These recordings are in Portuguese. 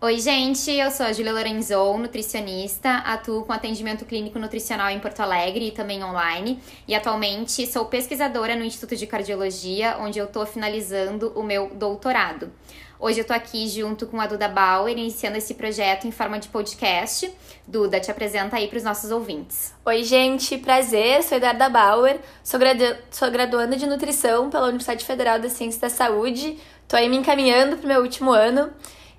Oi, gente, eu sou a Julia Lorenzon, nutricionista, atuo com atendimento clínico nutricional em Porto Alegre e também online, e atualmente sou pesquisadora no Instituto de Cardiologia, onde eu estou finalizando o meu doutorado. Hoje eu tô aqui junto com a Duda Bauer, iniciando esse projeto em forma de podcast. Duda, te apresenta aí para os nossos ouvintes. Oi, gente, prazer, sou Eduarda Bauer, sou, gradu... sou de nutrição pela Universidade Federal da Ciência da Saúde, tô aí me encaminhando para o meu último ano.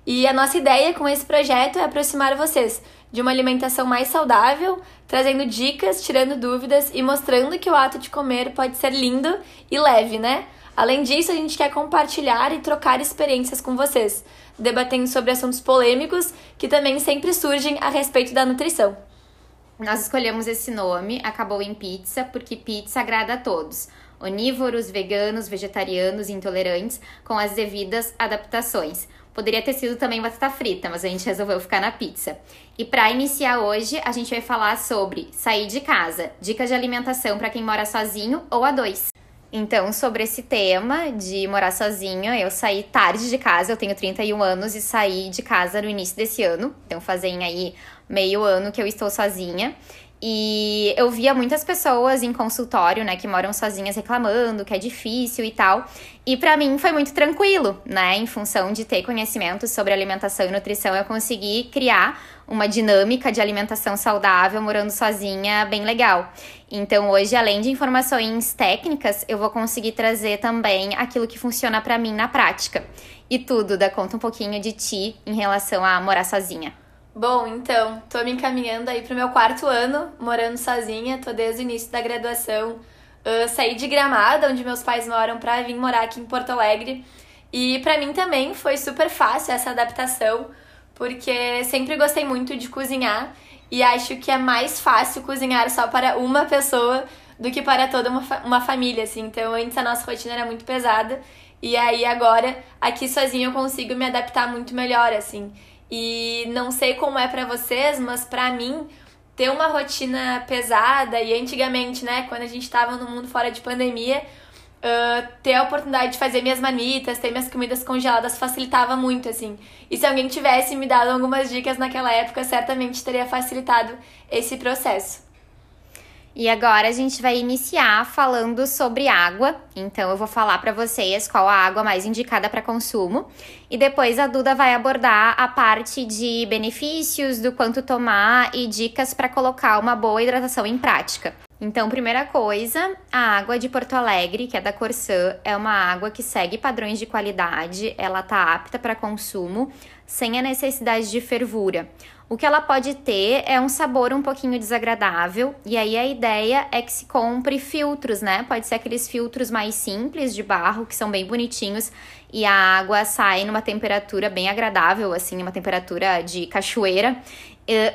E a nossa ideia com esse projeto é aproximar vocês de uma alimentação mais saudável, trazendo dicas, tirando dúvidas e mostrando que o ato de comer pode ser lindo e leve, né? Além disso, a gente quer compartilhar e trocar experiências com vocês, debatendo sobre assuntos polêmicos que também sempre surgem a respeito da nutrição. Nós escolhemos esse nome, Acabou em Pizza, porque pizza agrada a todos onívoros, veganos, vegetarianos e intolerantes, com as devidas adaptações. Poderia ter sido também batata frita, mas a gente resolveu ficar na pizza. E para iniciar hoje, a gente vai falar sobre sair de casa, dicas de alimentação para quem mora sozinho ou a dois. Então, sobre esse tema de morar sozinha, eu saí tarde de casa, eu tenho 31 anos e saí de casa no início desse ano. Então, fazem aí meio ano que eu estou sozinha. E eu via muitas pessoas em consultório, né, que moram sozinhas reclamando que é difícil e tal. E para mim foi muito tranquilo, né, em função de ter conhecimento sobre alimentação e nutrição, eu consegui criar uma dinâmica de alimentação saudável morando sozinha bem legal. Então, hoje, além de informações técnicas, eu vou conseguir trazer também aquilo que funciona para mim na prática. E tudo, dá conta um pouquinho de ti em relação a morar sozinha. Bom, então, tô me encaminhando aí pro meu quarto ano, morando sozinha, tô desde o início da graduação. Uh, saí de Gramada, onde meus pais moram, pra vir morar aqui em Porto Alegre. E para mim também foi super fácil essa adaptação, porque sempre gostei muito de cozinhar e acho que é mais fácil cozinhar só para uma pessoa do que para toda uma, fa uma família, assim. Então, antes a nossa rotina era muito pesada e aí agora aqui sozinha eu consigo me adaptar muito melhor, assim. E não sei como é para vocês, mas para mim ter uma rotina pesada e antigamente, né, quando a gente estava no mundo fora de pandemia, uh, ter a oportunidade de fazer minhas manitas, ter minhas comidas congeladas facilitava muito, assim. E se alguém tivesse me dado algumas dicas naquela época, certamente teria facilitado esse processo. E agora a gente vai iniciar falando sobre água. Então eu vou falar para vocês qual a água mais indicada para consumo e depois a Duda vai abordar a parte de benefícios, do quanto tomar e dicas para colocar uma boa hidratação em prática. Então, primeira coisa, a água de Porto Alegre, que é da Corsã, é uma água que segue padrões de qualidade, ela tá apta para consumo, sem a necessidade de fervura. O que ela pode ter é um sabor um pouquinho desagradável, e aí a ideia é que se compre filtros, né? Pode ser aqueles filtros mais simples de barro, que são bem bonitinhos, e a água sai numa temperatura bem agradável, assim, uma temperatura de cachoeira.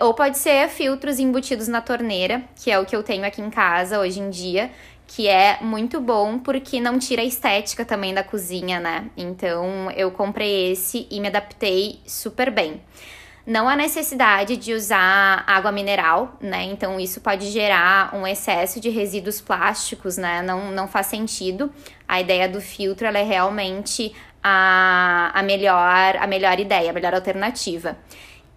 Ou pode ser filtros embutidos na torneira, que é o que eu tenho aqui em casa hoje em dia, que é muito bom porque não tira a estética também da cozinha, né? Então eu comprei esse e me adaptei super bem. Não há necessidade de usar água mineral, né? Então isso pode gerar um excesso de resíduos plásticos, né? Não, não faz sentido. A ideia do filtro é realmente a, a, melhor, a melhor ideia, a melhor alternativa.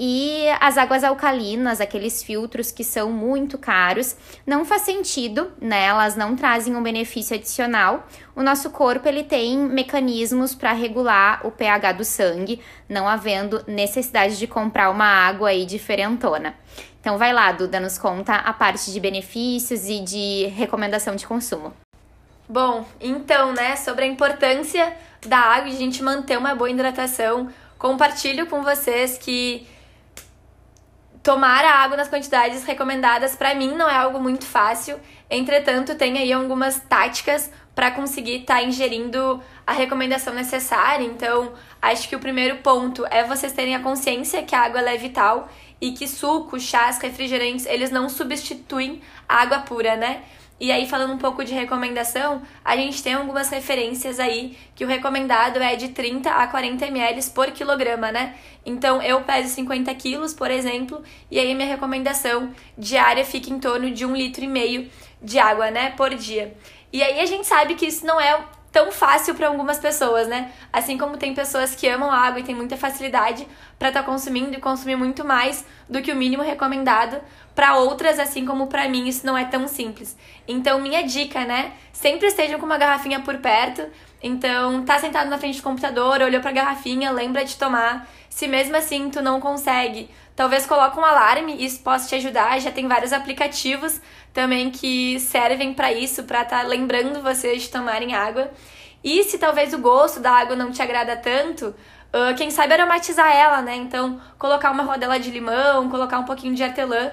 E as águas alcalinas, aqueles filtros que são muito caros, não faz sentido, né? Elas não trazem um benefício adicional. O nosso corpo ele tem mecanismos para regular o pH do sangue, não havendo necessidade de comprar uma água aí diferentona. Então vai lá, Duda, nos conta a parte de benefícios e de recomendação de consumo. Bom, então, né, sobre a importância da água e de a gente manter uma boa hidratação, compartilho com vocês que Tomar a água nas quantidades recomendadas para mim não é algo muito fácil. Entretanto, tem aí algumas táticas para conseguir estar tá ingerindo a recomendação necessária. Então, acho que o primeiro ponto é vocês terem a consciência que a água é vital e que sucos, chás, refrigerantes, eles não substituem a água pura, né? E aí, falando um pouco de recomendação, a gente tem algumas referências aí que o recomendado é de 30 a 40 ml por quilograma, né? Então, eu peso 50 quilos, por exemplo, e aí minha recomendação diária fica em torno de um litro e meio de água, né, por dia. E aí a gente sabe que isso não é tão fácil para algumas pessoas, né? Assim como tem pessoas que amam água e têm muita facilidade para estar tá consumindo e consumir muito mais do que o mínimo recomendado, para outras, assim como para mim, isso não é tão simples. Então, minha dica, né? Sempre estejam com uma garrafinha por perto. Então, tá sentado na frente do computador, olhou para a garrafinha, lembra de tomar. Se mesmo assim tu não consegue, talvez coloque um alarme, isso possa te ajudar. Já tem vários aplicativos também que servem para isso, para estar tá lembrando vocês de tomarem água. E se talvez o gosto da água não te agrada tanto, uh, quem sabe aromatizar ela, né? Então, colocar uma rodela de limão, colocar um pouquinho de hortelã,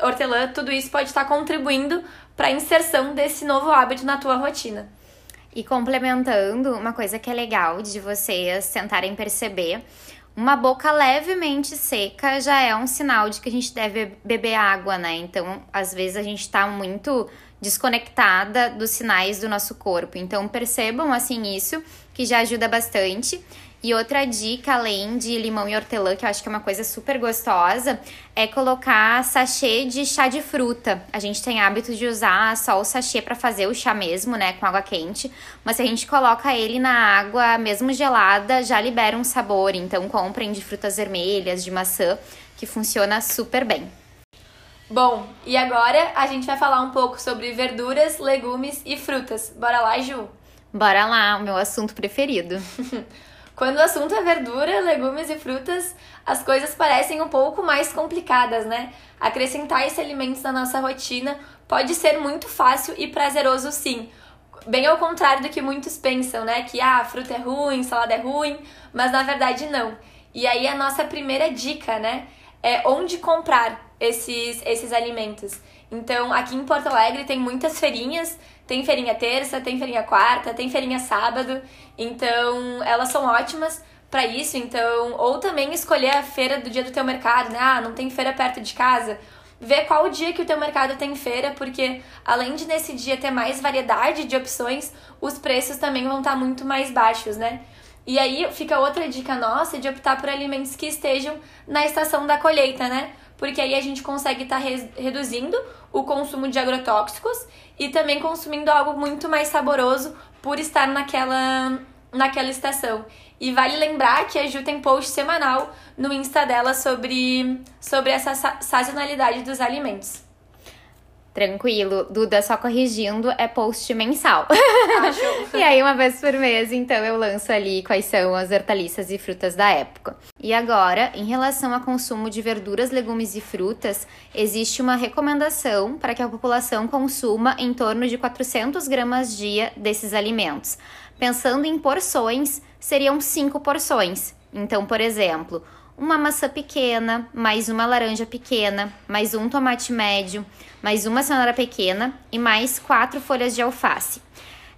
hortelã tudo isso pode estar contribuindo para a inserção desse novo hábito na tua rotina. E complementando, uma coisa que é legal de vocês tentarem perceber uma boca levemente seca já é um sinal de que a gente deve beber água, né? Então, às vezes a gente tá muito desconectada dos sinais do nosso corpo. Então, percebam assim isso, que já ajuda bastante. E outra dica, além de limão e hortelã, que eu acho que é uma coisa super gostosa, é colocar sachê de chá de fruta. A gente tem hábito de usar só o sachê para fazer o chá mesmo, né, com água quente. Mas se a gente coloca ele na água, mesmo gelada, já libera um sabor. Então comprem de frutas vermelhas, de maçã, que funciona super bem. Bom, e agora a gente vai falar um pouco sobre verduras, legumes e frutas. Bora lá, Ju? Bora lá, o meu assunto preferido. Quando o assunto é verdura, legumes e frutas, as coisas parecem um pouco mais complicadas, né? Acrescentar esses alimentos na nossa rotina pode ser muito fácil e prazeroso, sim. Bem ao contrário do que muitos pensam, né? Que ah, fruta é ruim, salada é ruim, mas na verdade não. E aí a nossa primeira dica, né? É onde comprar esses, esses alimentos. Então, aqui em Porto Alegre tem muitas feirinhas tem feirinha terça, tem feirinha quarta, tem feirinha sábado. Então, elas são ótimas para isso. Então, ou também escolher a feira do dia do teu mercado, né? Ah, não tem feira perto de casa. Ver qual dia que o teu mercado tem feira, porque além de nesse dia ter mais variedade de opções, os preços também vão estar tá muito mais baixos, né? E aí fica outra dica nossa de optar por alimentos que estejam na estação da colheita, né? Porque aí a gente consegue estar tá reduzindo o consumo de agrotóxicos e também consumindo algo muito mais saboroso por estar naquela, naquela estação. E vale lembrar que a Ju tem post semanal no Insta dela sobre, sobre essa sazonalidade dos alimentos. Tranquilo, Duda, só corrigindo, é post mensal. Ah, e aí, uma vez por mês, então, eu lanço ali quais são as hortaliças e frutas da época. E agora, em relação ao consumo de verduras, legumes e frutas, existe uma recomendação para que a população consuma em torno de 400 gramas dia desses alimentos. Pensando em porções, seriam 5 porções. Então, por exemplo, uma maçã pequena, mais uma laranja pequena, mais um tomate médio, mais uma cenoura pequena e mais quatro folhas de alface.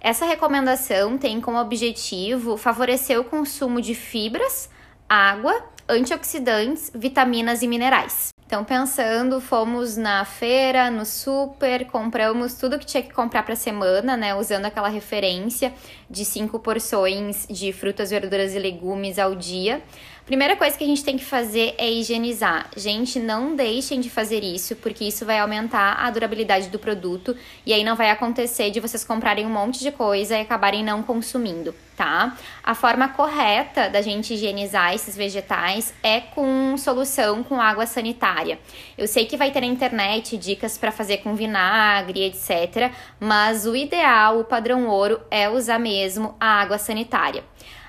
Essa recomendação tem como objetivo favorecer o consumo de fibras, água, antioxidantes, vitaminas e minerais. Então, pensando, fomos na feira, no super, compramos tudo que tinha que comprar para a semana, né? Usando aquela referência de cinco porções de frutas, verduras e legumes ao dia. Primeira coisa que a gente tem que fazer é higienizar. Gente, não deixem de fazer isso, porque isso vai aumentar a durabilidade do produto e aí não vai acontecer de vocês comprarem um monte de coisa e acabarem não consumindo, tá? A forma correta da gente higienizar esses vegetais é com solução com água sanitária. Eu sei que vai ter na internet dicas para fazer com vinagre, etc, mas o ideal, o padrão ouro é usar mesmo a água sanitária.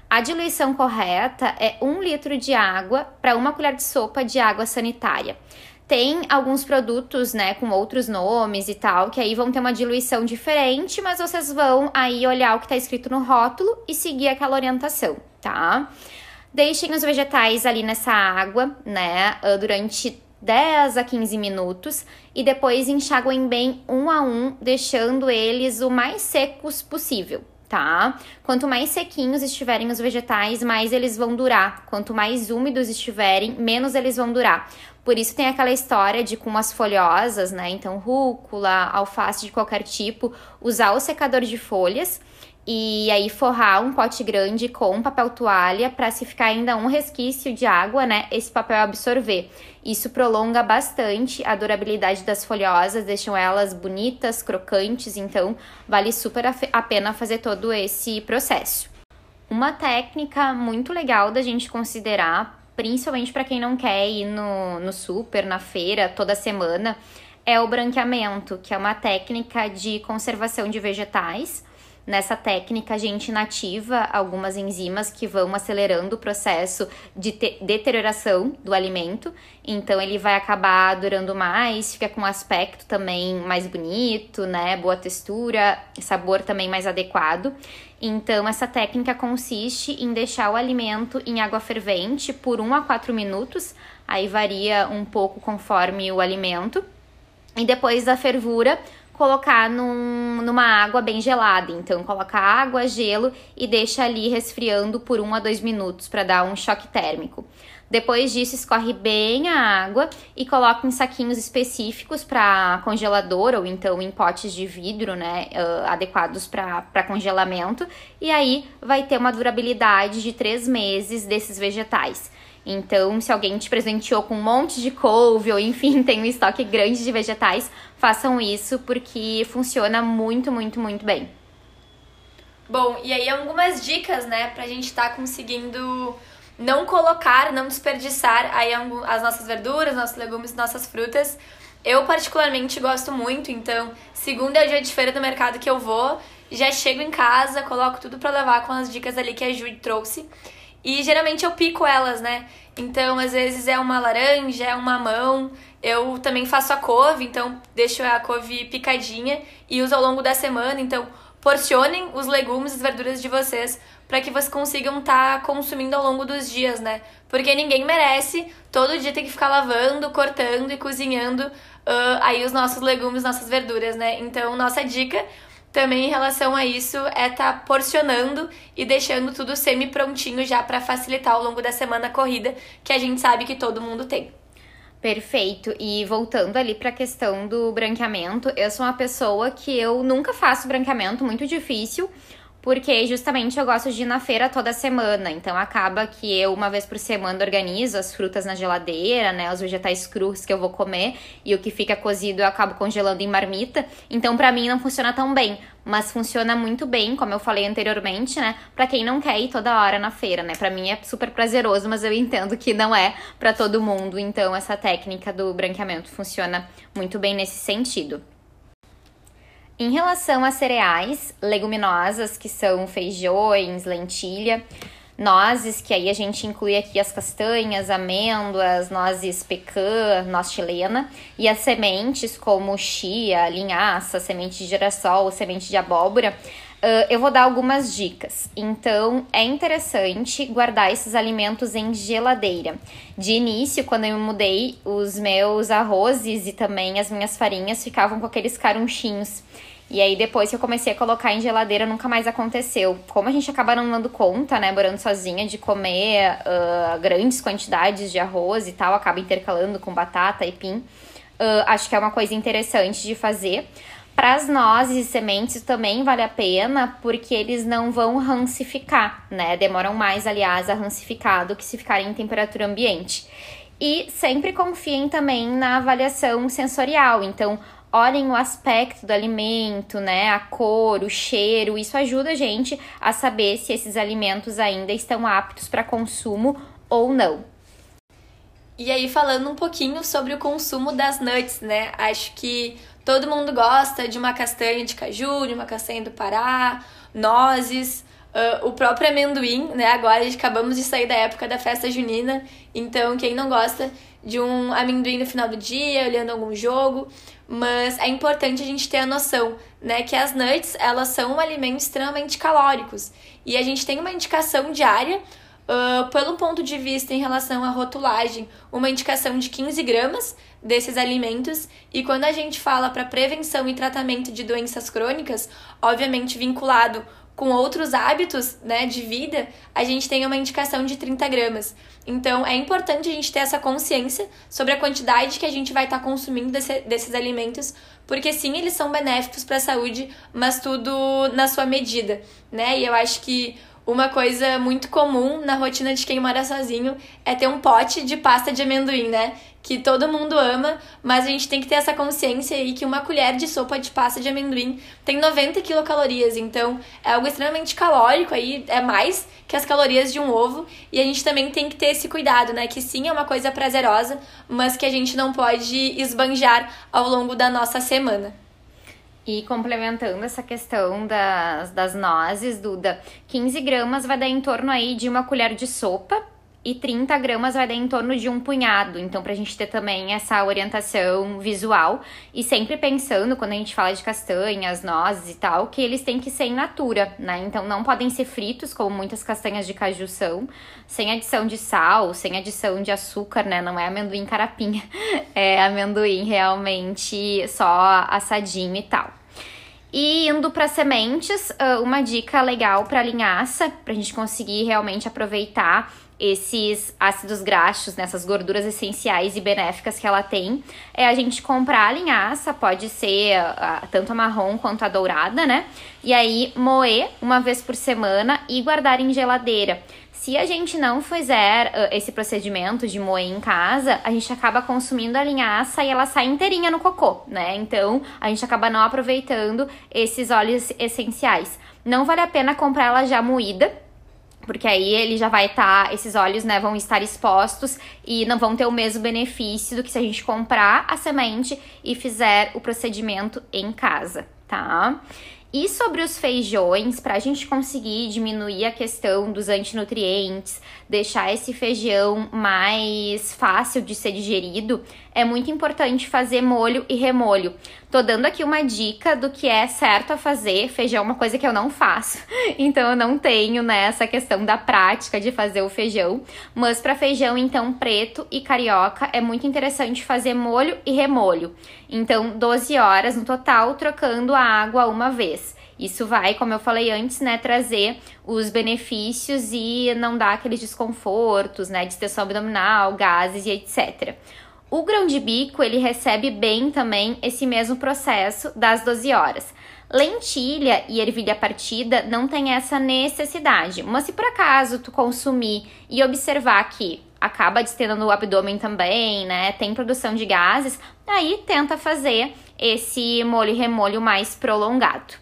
A diluição correta é 1 litro de água para uma colher de sopa de água sanitária. Tem alguns produtos, né, com outros nomes e tal, que aí vão ter uma diluição diferente, mas vocês vão aí olhar o que está escrito no rótulo e seguir aquela orientação, tá? Deixem os vegetais ali nessa água, né, ah, durante 10 a 15 minutos e depois enxaguem bem um a um, deixando eles o mais secos possível, tá? Quanto mais sequinhos estiverem os vegetais, mais eles vão durar. Quanto mais úmidos estiverem, menos eles vão durar. Por isso tem aquela história de com as folhosas, né? Então, rúcula, alface de qualquer tipo, usar o secador de folhas e aí forrar um pote grande com papel toalha para se ficar ainda um resquício de água, né, esse papel absorver. Isso prolonga bastante a durabilidade das folhosas, deixam elas bonitas, crocantes, então vale super a pena fazer todo esse processo. Uma técnica muito legal da gente considerar, principalmente para quem não quer ir no, no super, na feira toda semana, é o branqueamento, que é uma técnica de conservação de vegetais Nessa técnica, a gente inativa algumas enzimas que vão acelerando o processo de deterioração do alimento. Então, ele vai acabar durando mais, fica com um aspecto também mais bonito, né? Boa textura, sabor também mais adequado. Então, essa técnica consiste em deixar o alimento em água fervente por 1 a 4 minutos. Aí varia um pouco conforme o alimento. E depois da fervura, colocar num, numa água bem gelada. Então, coloca água, gelo e deixa ali resfriando por 1 a 2 minutos para dar um choque térmico. Depois disso, escorre bem a água e coloca em saquinhos específicos para congelador ou então em potes de vidro, né, uh, adequados para congelamento. E aí vai ter uma durabilidade de três meses desses vegetais. Então, se alguém te presenteou com um monte de couve ou enfim, tem um estoque grande de vegetais, façam isso porque funciona muito, muito, muito bem. Bom, e aí algumas dicas, né, pra gente estar tá conseguindo não colocar, não desperdiçar aí as nossas verduras, nossos legumes, nossas frutas. Eu particularmente gosto muito, então, segunda é o dia de feira do mercado que eu vou, já chego em casa, coloco tudo para levar com as dicas ali que a Jude trouxe. E geralmente eu pico elas, né? Então, às vezes é uma laranja, é uma mamão. Eu também faço a couve, então deixo a couve picadinha e uso ao longo da semana. Então, porcionem os legumes e as verduras de vocês para que vocês consigam estar tá consumindo ao longo dos dias, né? Porque ninguém merece todo dia ter que ficar lavando, cortando e cozinhando uh, aí os nossos legumes, nossas verduras, né? Então, nossa dica também em relação a isso é estar tá porcionando e deixando tudo semi-prontinho já para facilitar ao longo da semana corrida, que a gente sabe que todo mundo tem. Perfeito. E voltando ali para a questão do branqueamento, eu sou uma pessoa que eu nunca faço branqueamento, muito difícil porque justamente eu gosto de ir na feira toda semana, então acaba que eu uma vez por semana organizo as frutas na geladeira, né, os vegetais crus que eu vou comer e o que fica cozido eu acabo congelando em marmita. Então para mim não funciona tão bem, mas funciona muito bem, como eu falei anteriormente, né, para quem não quer ir toda hora na feira, né? Para mim é super prazeroso, mas eu entendo que não é para todo mundo, então essa técnica do branqueamento funciona muito bem nesse sentido. Em relação a cereais, leguminosas, que são feijões, lentilha, nozes, que aí a gente inclui aqui as castanhas, amêndoas, nozes pecan, noz chilena, e as sementes como chia, linhaça, semente de girassol, semente de abóbora, uh, eu vou dar algumas dicas. Então, é interessante guardar esses alimentos em geladeira. De início, quando eu mudei, os meus arrozes e também as minhas farinhas ficavam com aqueles carunchinhos. E aí, depois que eu comecei a colocar em geladeira, nunca mais aconteceu. Como a gente acaba não dando conta, né, morando sozinha, de comer uh, grandes quantidades de arroz e tal, acaba intercalando com batata e pim, uh, acho que é uma coisa interessante de fazer. Para as nozes e sementes também vale a pena, porque eles não vão rancificar, né? Demoram mais, aliás, a rancificar do que se ficarem em temperatura ambiente. E sempre confiem também na avaliação sensorial. Então, olhem o aspecto do alimento, né? A cor, o cheiro. Isso ajuda a gente a saber se esses alimentos ainda estão aptos para consumo ou não. E aí, falando um pouquinho sobre o consumo das nuts, né? Acho que todo mundo gosta de uma castanha de caju, de uma castanha do Pará, nozes. Uh, o próprio amendoim, né? Agora acabamos de sair da época da festa junina, então quem não gosta de um amendoim no final do dia, olhando algum jogo, mas é importante a gente ter a noção, né, que as nuts, elas são um alimento extremamente calóricos, e a gente tem uma indicação diária Uh, pelo ponto de vista em relação à rotulagem, uma indicação de 15 gramas desses alimentos. E quando a gente fala para prevenção e tratamento de doenças crônicas, obviamente vinculado com outros hábitos né, de vida, a gente tem uma indicação de 30 gramas. Então, é importante a gente ter essa consciência sobre a quantidade que a gente vai estar tá consumindo desse, desses alimentos, porque sim, eles são benéficos para a saúde, mas tudo na sua medida, né? E eu acho que uma coisa muito comum na rotina de quem mora sozinho é ter um pote de pasta de amendoim, né? Que todo mundo ama, mas a gente tem que ter essa consciência aí que uma colher de sopa de pasta de amendoim tem 90 quilocalorias, então é algo extremamente calórico aí, é mais que as calorias de um ovo, e a gente também tem que ter esse cuidado, né? Que sim, é uma coisa prazerosa, mas que a gente não pode esbanjar ao longo da nossa semana. E complementando essa questão das, das nozes, Duda, 15 gramas vai dar em torno aí de uma colher de sopa e 30 gramas vai dar em torno de um punhado. Então, pra gente ter também essa orientação visual. E sempre pensando, quando a gente fala de castanhas, nozes e tal, que eles têm que ser in natura, né? Então, não podem ser fritos, como muitas castanhas de caju são, sem adição de sal, sem adição de açúcar, né? Não é amendoim carapinha, é amendoim realmente só assadinho e tal. E indo para sementes, uma dica legal para linhaça, para a gente conseguir realmente aproveitar esses ácidos graxos, nessas gorduras essenciais e benéficas que ela tem, é a gente comprar a linhaça, pode ser uh, tanto a marrom quanto a dourada, né? E aí moer uma vez por semana e guardar em geladeira. Se a gente não fizer uh, esse procedimento de moer em casa, a gente acaba consumindo a linhaça e ela sai inteirinha no cocô, né? Então a gente acaba não aproveitando esses óleos essenciais. Não vale a pena comprar ela já moída porque aí ele já vai estar, tá, esses óleos, né, vão estar expostos e não vão ter o mesmo benefício do que se a gente comprar a semente e fizer o procedimento em casa, tá? E sobre os feijões, para a gente conseguir diminuir a questão dos antinutrientes, deixar esse feijão mais fácil de ser digerido, é muito importante fazer molho e remolho. Tô dando aqui uma dica do que é certo a fazer. Feijão é uma coisa que eu não faço, então eu não tenho né, essa questão da prática de fazer o feijão. Mas para feijão, então, preto e carioca, é muito interessante fazer molho e remolho. Então, 12 horas no total, trocando a água uma vez. Isso vai, como eu falei antes, né, trazer os benefícios e não dar aqueles desconfortos, né, distensão abdominal, gases e etc. O grão de bico, ele recebe bem também esse mesmo processo das 12 horas. Lentilha e ervilha partida não tem essa necessidade, mas se por acaso tu consumir e observar que acaba distendendo o abdômen também, né, tem produção de gases, aí tenta fazer esse molho e remolho mais prolongado.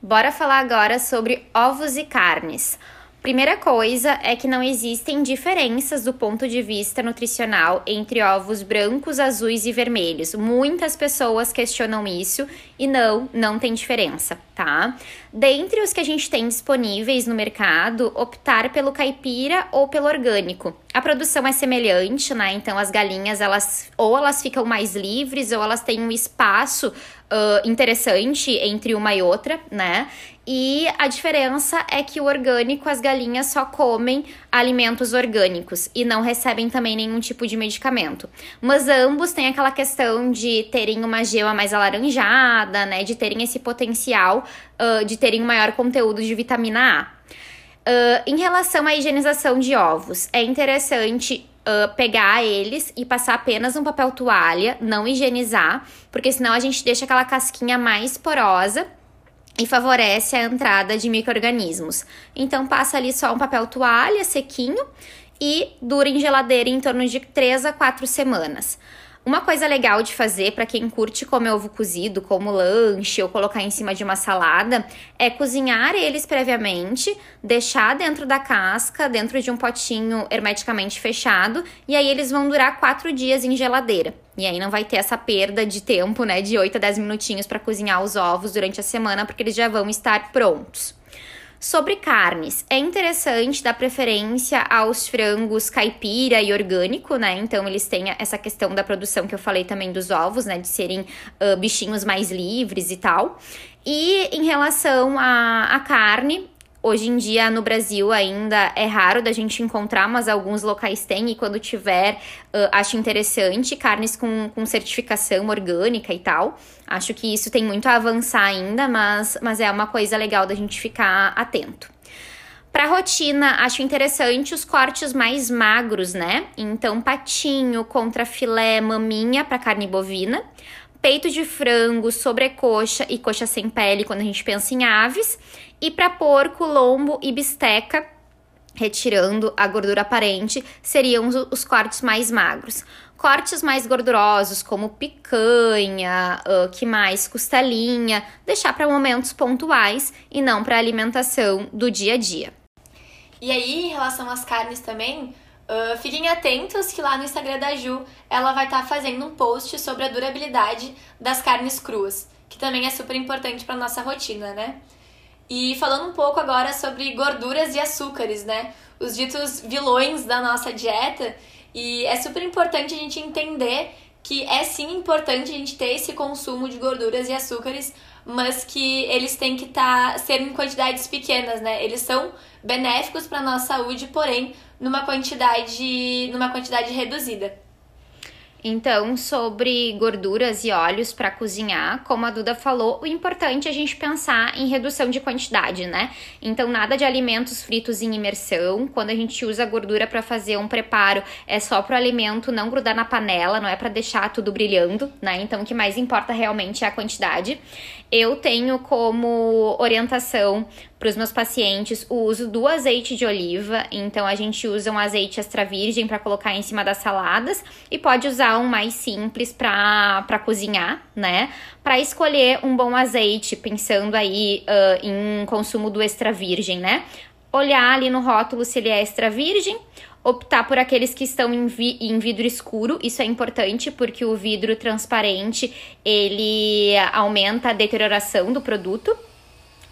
Bora falar agora sobre ovos e carnes. Primeira coisa é que não existem diferenças do ponto de vista nutricional entre ovos brancos, azuis e vermelhos. Muitas pessoas questionam isso e não, não tem diferença, tá? Dentre os que a gente tem disponíveis no mercado, optar pelo caipira ou pelo orgânico. A produção é semelhante, né? Então as galinhas elas ou elas ficam mais livres ou elas têm um espaço uh, interessante entre uma e outra, né? E a diferença é que o orgânico, as galinhas só comem alimentos orgânicos e não recebem também nenhum tipo de medicamento. Mas ambos têm aquela questão de terem uma gema mais alaranjada, né? De terem esse potencial uh, de terem um maior conteúdo de vitamina A. Uh, em relação à higienização de ovos, é interessante uh, pegar eles e passar apenas um papel toalha, não higienizar, porque senão a gente deixa aquela casquinha mais porosa e favorece a entrada de micro-organismos. Então, passa ali só um papel toalha sequinho e dura em geladeira em torno de 3 a 4 semanas. Uma coisa legal de fazer para quem curte comer ovo cozido como lanche ou colocar em cima de uma salada é cozinhar eles previamente, deixar dentro da casca, dentro de um potinho hermeticamente fechado, e aí eles vão durar quatro dias em geladeira. E aí não vai ter essa perda de tempo, né, de 8 a 10 minutinhos para cozinhar os ovos durante a semana, porque eles já vão estar prontos. Sobre carnes, é interessante dar preferência aos frangos caipira e orgânico, né? Então eles têm essa questão da produção que eu falei também dos ovos, né? De serem uh, bichinhos mais livres e tal. E em relação à carne, Hoje em dia no Brasil ainda é raro da gente encontrar, mas alguns locais têm, e quando tiver, uh, acho interessante. Carnes com, com certificação orgânica e tal. Acho que isso tem muito a avançar ainda, mas, mas é uma coisa legal da gente ficar atento. Para rotina, acho interessante os cortes mais magros, né? Então, patinho contra filé, maminha para carne bovina peito de frango, sobrecoxa e coxa sem pele quando a gente pensa em aves, e para porco, lombo e bisteca, retirando a gordura aparente, seriam os cortes mais magros. Cortes mais gordurosos, como picanha, uh, que mais costelinha, deixar para momentos pontuais e não para alimentação do dia a dia. E aí, em relação às carnes também, Uh, fiquem atentos que lá no Instagram da Ju ela vai estar tá fazendo um post sobre a durabilidade das carnes cruas, que também é super importante para nossa rotina, né? E falando um pouco agora sobre gorduras e açúcares, né? Os ditos vilões da nossa dieta, e é super importante a gente entender que é sim importante a gente ter esse consumo de gorduras e açúcares, mas que eles têm que tá, ser em quantidades pequenas, né? Eles são benéficos para nossa saúde, porém numa quantidade, numa quantidade reduzida. Então, sobre gorduras e óleos para cozinhar, como a Duda falou, o importante é a gente pensar em redução de quantidade, né? Então, nada de alimentos fritos em imersão. Quando a gente usa gordura para fazer um preparo, é só para o alimento não grudar na panela, não é para deixar tudo brilhando, né? Então, o que mais importa realmente é a quantidade. Eu tenho como orientação para os meus pacientes o uso do azeite de oliva. Então a gente usa um azeite extra virgem para colocar em cima das saladas e pode usar um mais simples para cozinhar, né? Para escolher um bom azeite, pensando aí uh, em consumo do extra virgem, né? Olhar ali no rótulo se ele é extra virgem optar por aqueles que estão em, vi em, vidro escuro. Isso é importante porque o vidro transparente ele aumenta a deterioração do produto.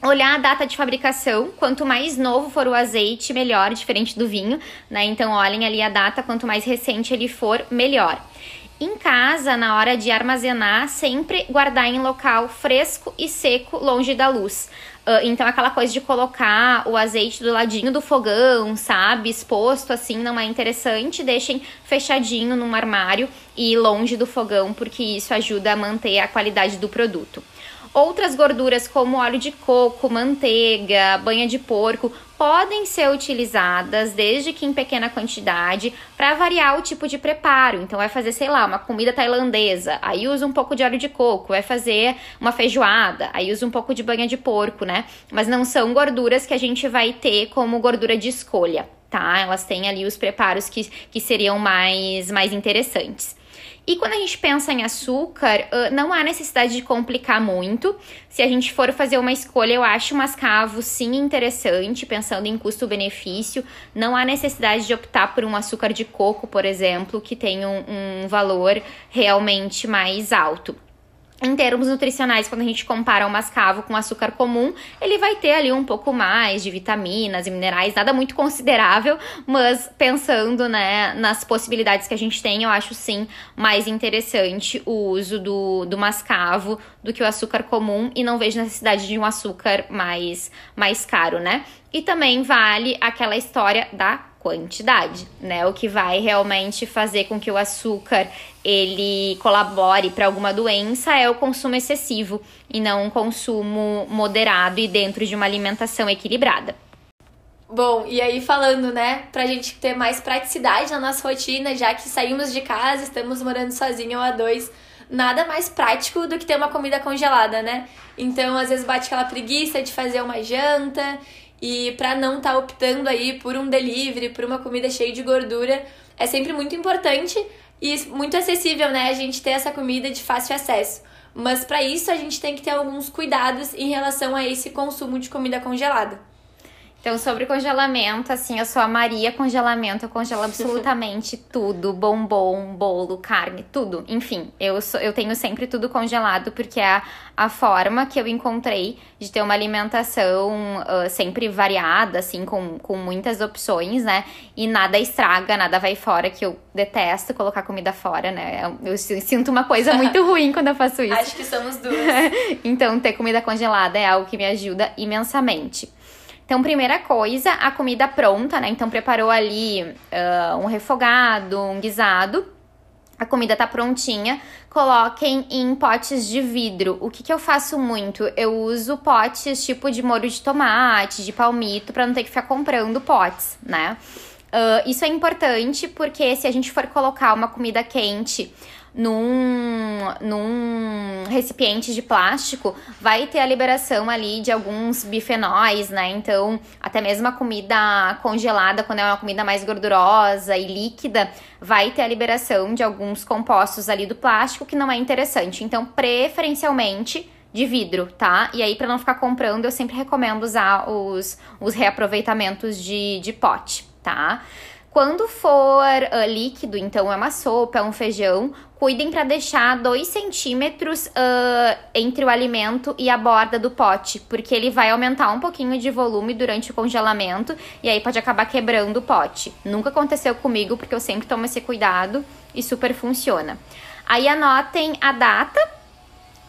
Olhar a data de fabricação, quanto mais novo for o azeite, melhor, diferente do vinho, né? Então olhem ali a data, quanto mais recente ele for, melhor. Em casa, na hora de armazenar, sempre guardar em local fresco e seco, longe da luz. Uh, então, aquela coisa de colocar o azeite do ladinho do fogão, sabe? Exposto assim, não é interessante. Deixem fechadinho num armário e longe do fogão, porque isso ajuda a manter a qualidade do produto. Outras gorduras, como óleo de coco, manteiga, banha de porco, podem ser utilizadas, desde que em pequena quantidade, para variar o tipo de preparo. Então, vai fazer, sei lá, uma comida tailandesa, aí usa um pouco de óleo de coco, vai fazer uma feijoada, aí usa um pouco de banha de porco, né? Mas não são gorduras que a gente vai ter como gordura de escolha, tá? Elas têm ali os preparos que, que seriam mais, mais interessantes. E quando a gente pensa em açúcar, não há necessidade de complicar muito. Se a gente for fazer uma escolha, eu acho o mascavo sim interessante, pensando em custo-benefício. Não há necessidade de optar por um açúcar de coco, por exemplo, que tem um, um valor realmente mais alto. Em termos nutricionais, quando a gente compara o mascavo com açúcar comum, ele vai ter ali um pouco mais de vitaminas e minerais, nada muito considerável, mas pensando né, nas possibilidades que a gente tem, eu acho sim mais interessante o uso do, do mascavo do que o açúcar comum e não vejo necessidade de um açúcar mais, mais caro, né? E também vale aquela história da quantidade, né? O que vai realmente fazer com que o açúcar ele colabore para alguma doença é o consumo excessivo e não um consumo moderado e dentro de uma alimentação equilibrada. Bom, e aí falando, né, pra gente ter mais praticidade na nossa rotina, já que saímos de casa, estamos morando sozinho ou a dois, nada mais prático do que ter uma comida congelada, né? Então, às vezes bate aquela preguiça de fazer uma janta e para não estar tá optando aí por um delivery, por uma comida cheia de gordura, é sempre muito importante e muito acessível, né? A gente ter essa comida de fácil acesso. Mas para isso a gente tem que ter alguns cuidados em relação a esse consumo de comida congelada. Então, sobre congelamento, assim, eu sou a Maria congelamento, eu congelo absolutamente tudo, bombom, bolo, carne, tudo. Enfim, eu, sou, eu tenho sempre tudo congelado, porque é a, a forma que eu encontrei de ter uma alimentação uh, sempre variada, assim, com, com muitas opções, né? E nada estraga, nada vai fora, que eu detesto colocar comida fora, né? Eu, eu sinto uma coisa muito ruim quando eu faço isso. Acho que somos duas. então, ter comida congelada é algo que me ajuda imensamente. Então, primeira coisa, a comida pronta, né? Então, preparou ali uh, um refogado, um guisado. A comida tá prontinha. Coloquem em potes de vidro. O que, que eu faço muito? Eu uso potes tipo de molho de tomate, de palmito, para não ter que ficar comprando potes, né? Uh, isso é importante porque se a gente for colocar uma comida quente num, num recipiente de plástico, vai ter a liberação ali de alguns bifenóis, né? Então, até mesmo a comida congelada, quando é uma comida mais gordurosa e líquida, vai ter a liberação de alguns compostos ali do plástico que não é interessante. Então, preferencialmente de vidro, tá? E aí, para não ficar comprando, eu sempre recomendo usar os, os reaproveitamentos de, de pote, tá? Quando for uh, líquido, então é uma sopa, é um feijão, cuidem para deixar 2 centímetros uh, entre o alimento e a borda do pote, porque ele vai aumentar um pouquinho de volume durante o congelamento e aí pode acabar quebrando o pote. Nunca aconteceu comigo, porque eu sempre tomo esse cuidado e super funciona. Aí anotem a data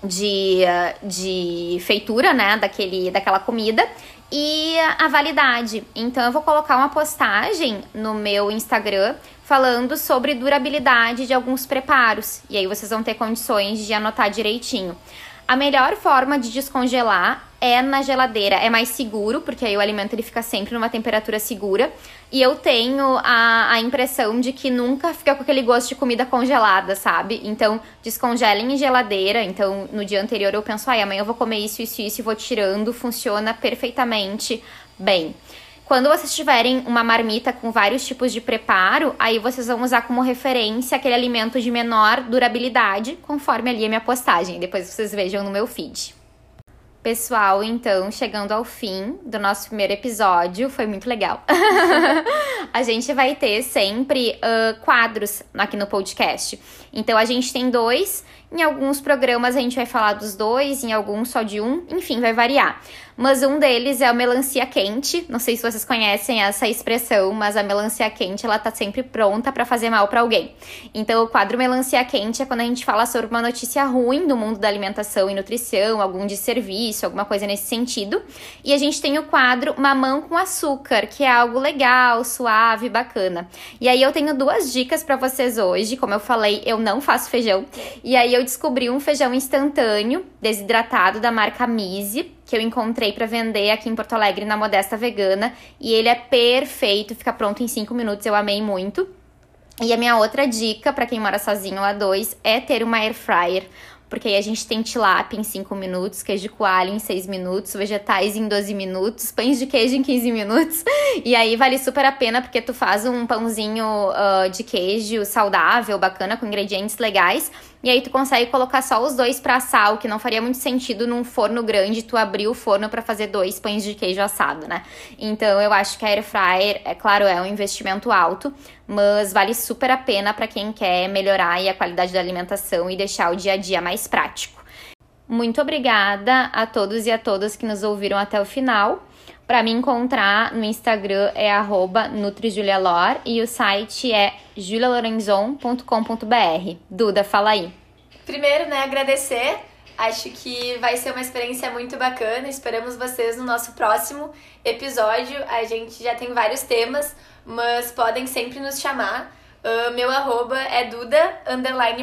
de, de feitura, né, daquele, daquela comida e a validade. Então eu vou colocar uma postagem no meu Instagram falando sobre durabilidade de alguns preparos. E aí vocês vão ter condições de anotar direitinho. A melhor forma de descongelar é na geladeira. É mais seguro, porque aí o alimento ele fica sempre numa temperatura segura. E eu tenho a, a impressão de que nunca fica com aquele gosto de comida congelada, sabe? Então, descongelem em geladeira. Então, no dia anterior eu penso, ai, amanhã eu vou comer isso, isso, isso e vou tirando. Funciona perfeitamente bem. Quando vocês tiverem uma marmita com vários tipos de preparo, aí vocês vão usar como referência aquele alimento de menor durabilidade, conforme ali a minha postagem. Depois vocês vejam no meu feed. Pessoal, então, chegando ao fim do nosso primeiro episódio, foi muito legal. a gente vai ter sempre uh, quadros aqui no podcast. Então, a gente tem dois. Em alguns programas a gente vai falar dos dois, em alguns só de um, enfim, vai variar mas um deles é a melancia quente. Não sei se vocês conhecem essa expressão, mas a melancia quente ela tá sempre pronta para fazer mal para alguém. Então, o quadro melancia quente é quando a gente fala sobre uma notícia ruim do mundo da alimentação e nutrição, algum desserviço, alguma coisa nesse sentido. E a gente tem o quadro mamão com açúcar, que é algo legal, suave, bacana. E aí eu tenho duas dicas para vocês hoje. Como eu falei, eu não faço feijão. E aí eu descobri um feijão instantâneo, desidratado da marca Mise que eu encontrei para vender aqui em Porto Alegre na Modesta Vegana e ele é perfeito, fica pronto em 5 minutos, eu amei muito. E a minha outra dica para quem mora sozinho ou a dois é ter uma air fryer, porque aí a gente tem tilápia em 5 minutos, queijo coalho em 6 minutos, vegetais em 12 minutos, pães de queijo em 15 minutos. E aí vale super a pena porque tu faz um pãozinho uh, de queijo saudável, bacana, com ingredientes legais. E aí tu consegue colocar só os dois para assar, o que não faria muito sentido num forno grande tu abrir o forno para fazer dois pães de queijo assado, né? Então eu acho que a air fryer, é claro, é um investimento alto, mas vale super a pena para quem quer melhorar a qualidade da alimentação e deixar o dia a dia mais prático. Muito obrigada a todos e a todas que nos ouviram até o final. Para me encontrar no Instagram é @nutrijulialor e o site é julialorenzon.com.br. Duda, fala aí. Primeiro, né, agradecer. Acho que vai ser uma experiência muito bacana. Esperamos vocês no nosso próximo episódio. A gente já tem vários temas, mas podem sempre nos chamar. Uh, meu arroba é Duda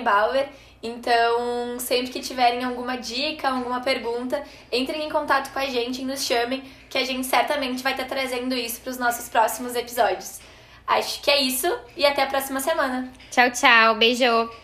Bauer então, sempre que tiverem alguma dica, alguma pergunta, entrem em contato com a gente e nos chamem, que a gente certamente vai estar trazendo isso para os nossos próximos episódios. Acho que é isso e até a próxima semana. Tchau, tchau. Beijo.